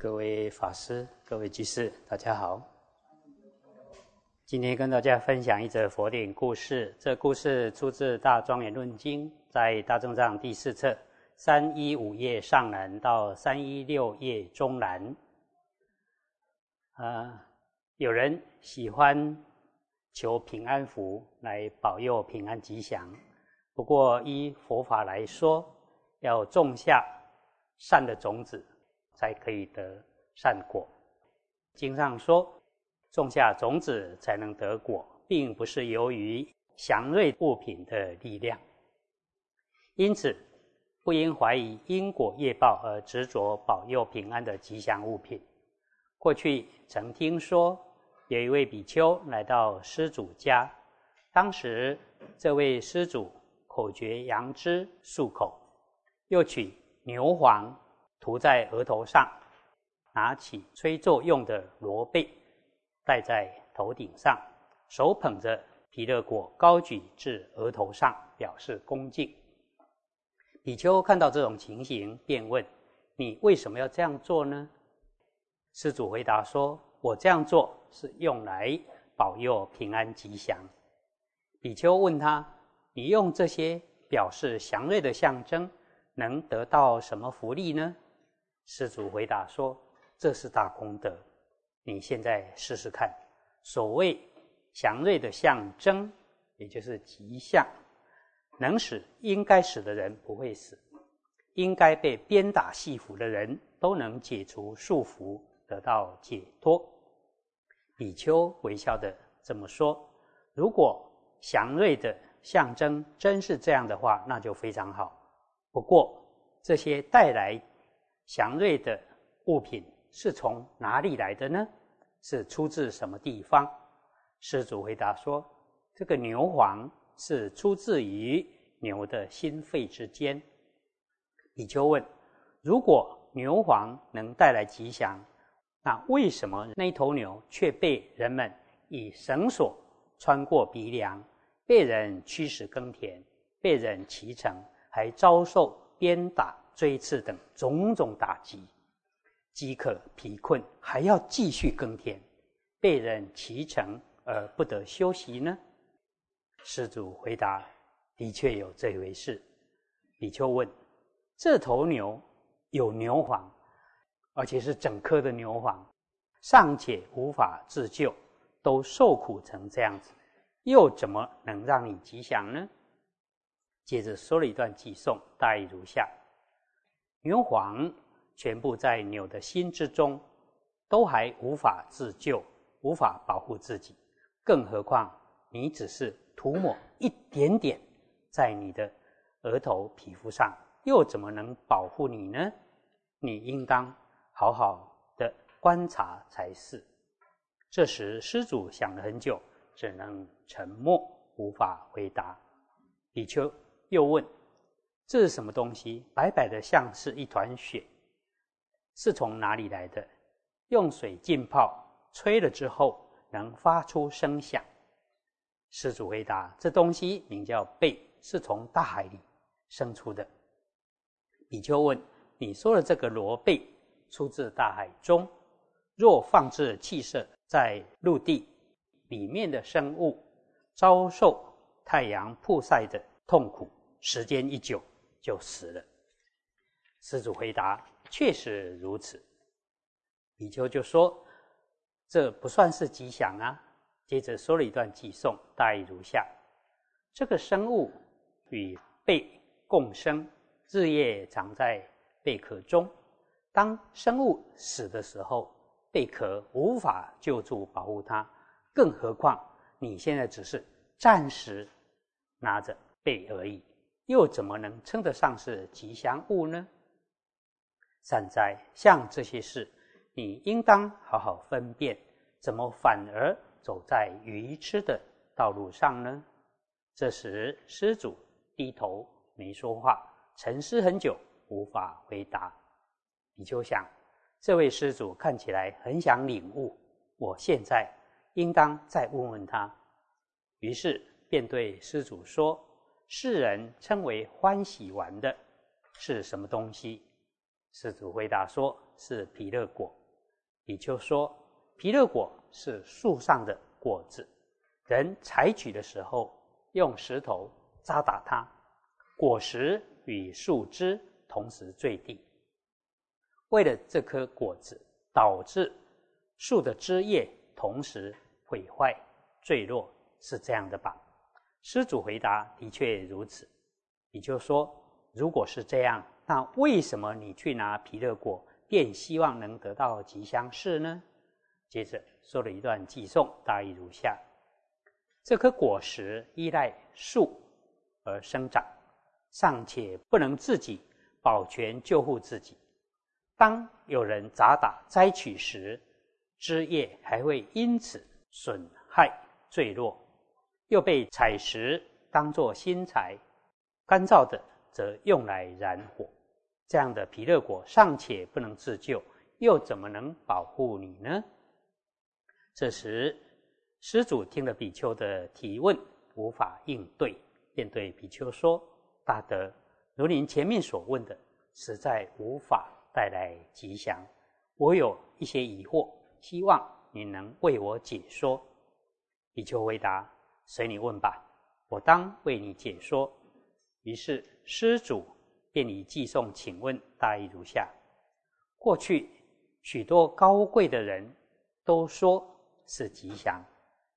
各位法师、各位居士，大家好。今天跟大家分享一则佛典故事。这故事出自《大庄严论经》，在《大正藏》第四册三一五页上南到三一六页中南。啊，有人喜欢求平安符来保佑平安吉祥。不过依佛法来说，要种下善的种子。才可以得善果。经上说，种下种子才能得果，并不是由于祥瑞物品的力量。因此，不应怀疑因果业报而执着保佑平安的吉祥物品。过去曾听说，有一位比丘来到施主家，当时这位施主口诀杨枝漱口，又取牛黄。涂在额头上，拿起吹奏用的罗贝，戴在头顶上，手捧着皮勒果，高举至额头上，表示恭敬。比丘看到这种情形，便问：“你为什么要这样做呢？”施主回答说：“我这样做是用来保佑平安吉祥。”比丘问他：“你用这些表示祥瑞的象征，能得到什么福利呢？”施主回答说：“这是大功德，你现在试试看。所谓祥瑞的象征，也就是吉祥，能使应该死的人不会死，应该被鞭打戏服的人都能解除束缚，得到解脱。”比丘微笑的这么说：“如果祥瑞的象征真是这样的话，那就非常好。不过这些带来……”祥瑞的物品是从哪里来的呢？是出自什么地方？施主回答说：“这个牛黄是出自于牛的心肺之间。”比丘问：“如果牛黄能带来吉祥，那为什么那头牛却被人们以绳索穿过鼻梁，被人驱使耕田，被人骑乘，还遭受鞭打？”追刺等种种打击，饥渴疲困，还要继续耕田，被人骑乘而不得休息呢？施主回答：的确有这回事。比丘问：这头牛有牛黄，而且是整颗的牛黄，尚且无法自救，都受苦成这样子，又怎么能让你吉祥呢？接着说了一段偈颂，大意如下。牛黄全部在牛的心之中，都还无法自救，无法保护自己，更何况你只是涂抹一点点在你的额头皮肤上，又怎么能保护你呢？你应当好好的观察才是。这时施主想了很久，只能沉默，无法回答。比丘又问。这是什么东西？白白的，像是一团雪，是从哪里来的？用水浸泡，吹了之后能发出声响。施主回答：这东西名叫贝，是从大海里生出的。比丘问：你说的这个罗贝出自大海中，若放置气色在陆地里面的生物，遭受太阳曝晒的痛苦，时间一久。就死了。施主回答：“确实如此。”比丘就说：“这不算是吉祥啊。”接着说了一段偈颂，大意如下：这个生物与贝共生，日夜长在贝壳中。当生物死的时候，贝壳无法救助保护它，更何况你现在只是暂时拿着贝而已。又怎么能称得上是吉祥物呢？善哉，像这些事，你应当好好分辨，怎么反而走在愚痴的道路上呢？这时，施主低头没说话，沉思很久，无法回答。你就想，这位施主看起来很想领悟，我现在应当再问问他。于是，便对施主说。世人称为欢喜丸的是什么东西？施主回答说：“是毗勒果。”比丘说：“毗勒果是树上的果子，人采取的时候用石头扎打它，果实与树枝同时坠地。为了这颗果子，导致树的枝叶同时毁坏坠落，是这样的吧？”施主回答：“的确如此。”比丘说：“如果是这样，那为什么你去拿皮勒果？”便希望能得到吉祥事呢？接着说了一段寄颂，大意如下：这棵果实依赖树而生长，尚且不能自己保全救护自己。当有人砸打摘取时，枝叶还会因此损害坠落，又被采石当作新材，干燥的则用来燃火。这样的皮勒果尚且不能自救，又怎么能保护你呢？这时，施主听了比丘的提问，无法应对，便对比丘说：“大德，如您前面所问的，实在无法带来吉祥。我有一些疑惑，希望你能为我解说。”比丘回答：“随你问吧，我当为你解说。”于是施主。便以寄送，请问大意如下：过去许多高贵的人都说是吉祥，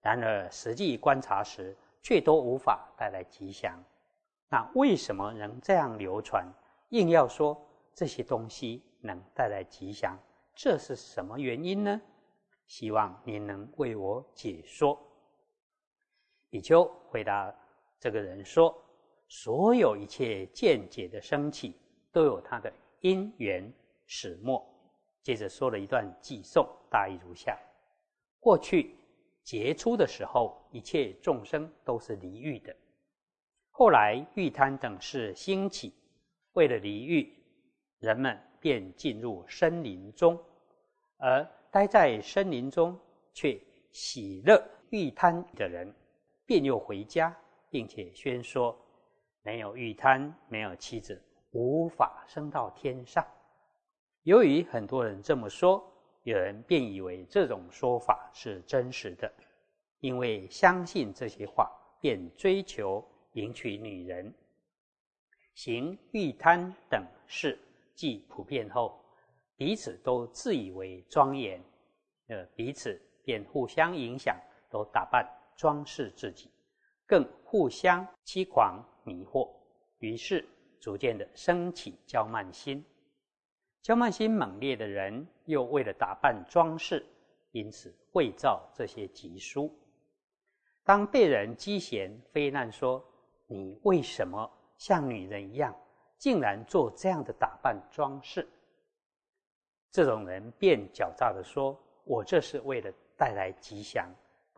然而实际观察时却都无法带来吉祥。那为什么能这样流传？硬要说这些东西能带来吉祥，这是什么原因呢？希望您能为我解说。比丘回答这个人说。所有一切见解的升起，都有它的因缘始末。接着说了一段偈颂，大意如下：过去杰出的时候，一切众生都是离欲的；后来欲贪等事兴起，为了离欲，人们便进入森林中，而待在森林中却喜乐欲贪的人，便又回家，并且宣说。没有玉贪，没有妻子，无法升到天上。由于很多人这么说，有人便以为这种说法是真实的，因为相信这些话，便追求迎娶女人，行欲贪等事，既普遍后，彼此都自以为庄严，呃，彼此便互相影响，都打扮装饰自己，更互相欺狂。迷惑，于是逐渐的升起骄慢心。骄慢心猛烈的人，又为了打扮装饰，因此会造这些吉书。当被人讥嫌非难说：“你为什么像女人一样，竟然做这样的打扮装饰？”这种人便狡诈的说：“我这是为了带来吉祥，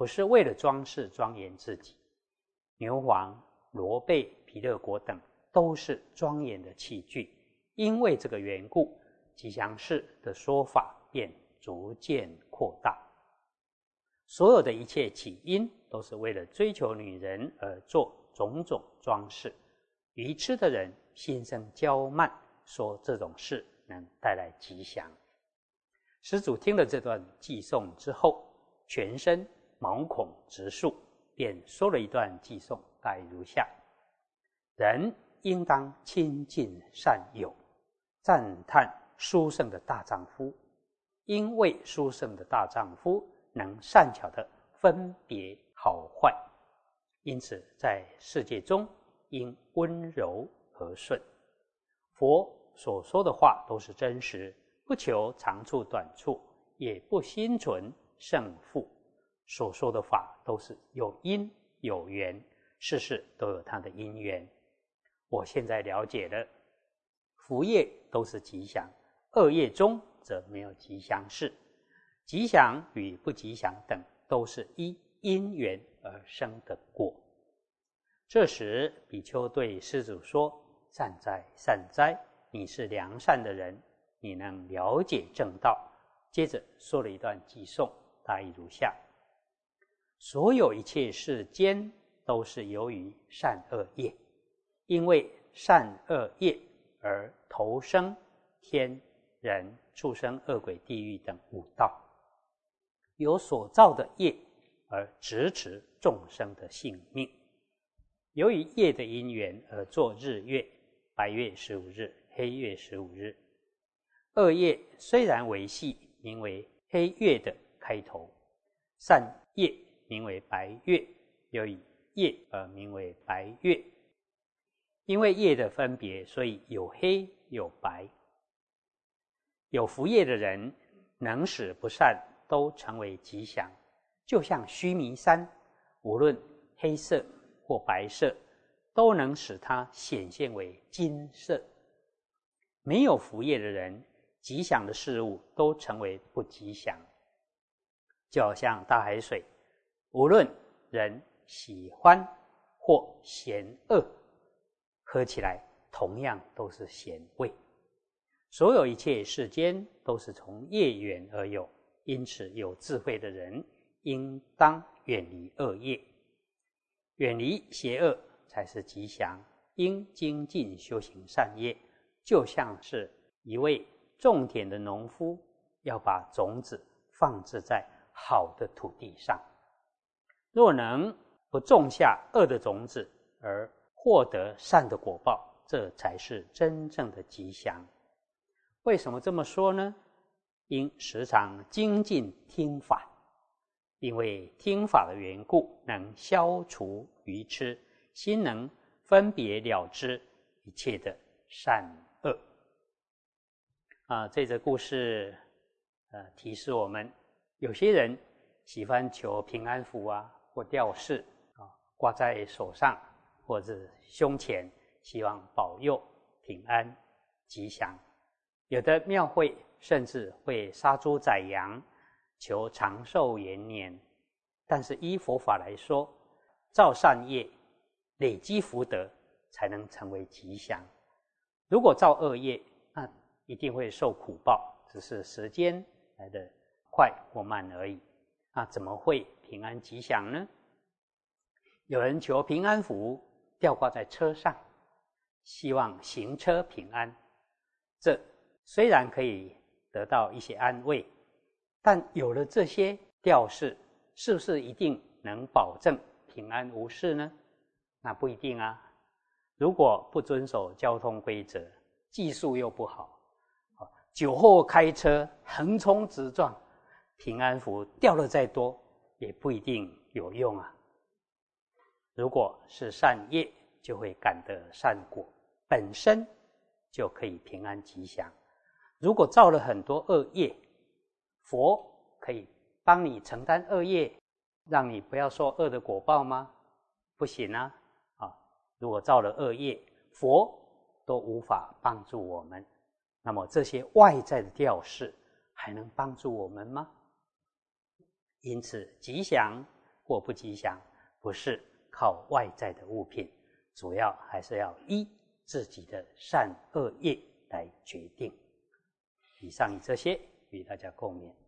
不是为了装饰庄严自己。”牛黄。罗贝、毗勒果等都是庄严的器具，因为这个缘故，吉祥寺的说法便逐渐扩大。所有的一切起因，都是为了追求女人而做种种装饰。愚痴的人心生骄慢，说这种事能带来吉祥。施主听了这段寄颂之后，全身毛孔直竖，便说了一段寄颂。概如下：人应当亲近善友，赞叹书圣的大丈夫，因为书圣的大丈夫能善巧的分别好坏，因此在世界中应温柔和顺。佛所说的话都是真实，不求长处短处，也不心存胜负。所说的法都是有因有缘。事事都有它的因缘。我现在了解了，福业都是吉祥，恶业中则没有吉祥事。吉祥与不吉祥等，都是依因缘而生的果。这时，比丘对施主说：“善哉，善哉！你是良善的人，你能了解正道。”接着说了一段偈颂，大意如下：所有一切世间。都是由于善恶业，因为善恶业而投生天人、畜生、恶鬼、地狱等五道，有所造的业而支持众生的性命。由于业的因缘而作日月，白月十五日，黑月十五日。恶业虽然为系，名为黑月的开头；善业名为白月，由于业而名为白月。因为业的分别，所以有黑有白。有福业的人，能使不善都成为吉祥，就像须弥山，无论黑色。或白色，都能使它显现为金色。没有福业的人，吉祥的事物都成为不吉祥。就好像大海水，无论人喜欢或嫌恶，喝起来同样都是咸味。所有一切世间都是从业缘而有，因此有智慧的人应当远离恶业。远离邪恶才是吉祥，应精进修行善业，就像是一位种田的农夫，要把种子放置在好的土地上。若能不种下恶的种子，而获得善的果报，这才是真正的吉祥。为什么这么说呢？因时常精进听法。因为听法的缘故，能消除愚痴，心能分别了知一切的善恶。啊，这则故事，呃，提示我们，有些人喜欢求平安符啊，或吊饰啊，挂在手上或者胸前，希望保佑平安吉祥。有的庙会甚至会杀猪宰羊。求长寿延年，但是依佛法来说，造善业、累积福德，才能成为吉祥。如果造恶业，那一定会受苦报，只是时间来的快或慢而已。那怎么会平安吉祥呢？有人求平安符吊挂在车上，希望行车平安。这虽然可以得到一些安慰。但有了这些吊饰，是不是一定能保证平安无事呢？那不一定啊。如果不遵守交通规则，技术又不好，酒后开车横冲直撞，平安符掉了再多，也不一定有用啊。如果是善业，就会感得善果，本身就可以平安吉祥。如果造了很多恶业，佛可以帮你承担恶业，让你不要受恶的果报吗？不行啊！啊，如果造了恶业，佛都无法帮助我们，那么这些外在的吊饰还能帮助我们吗？因此，吉祥或不吉祥，不是靠外在的物品，主要还是要依自己的善恶业来决定。以上以这些。与大家共勉。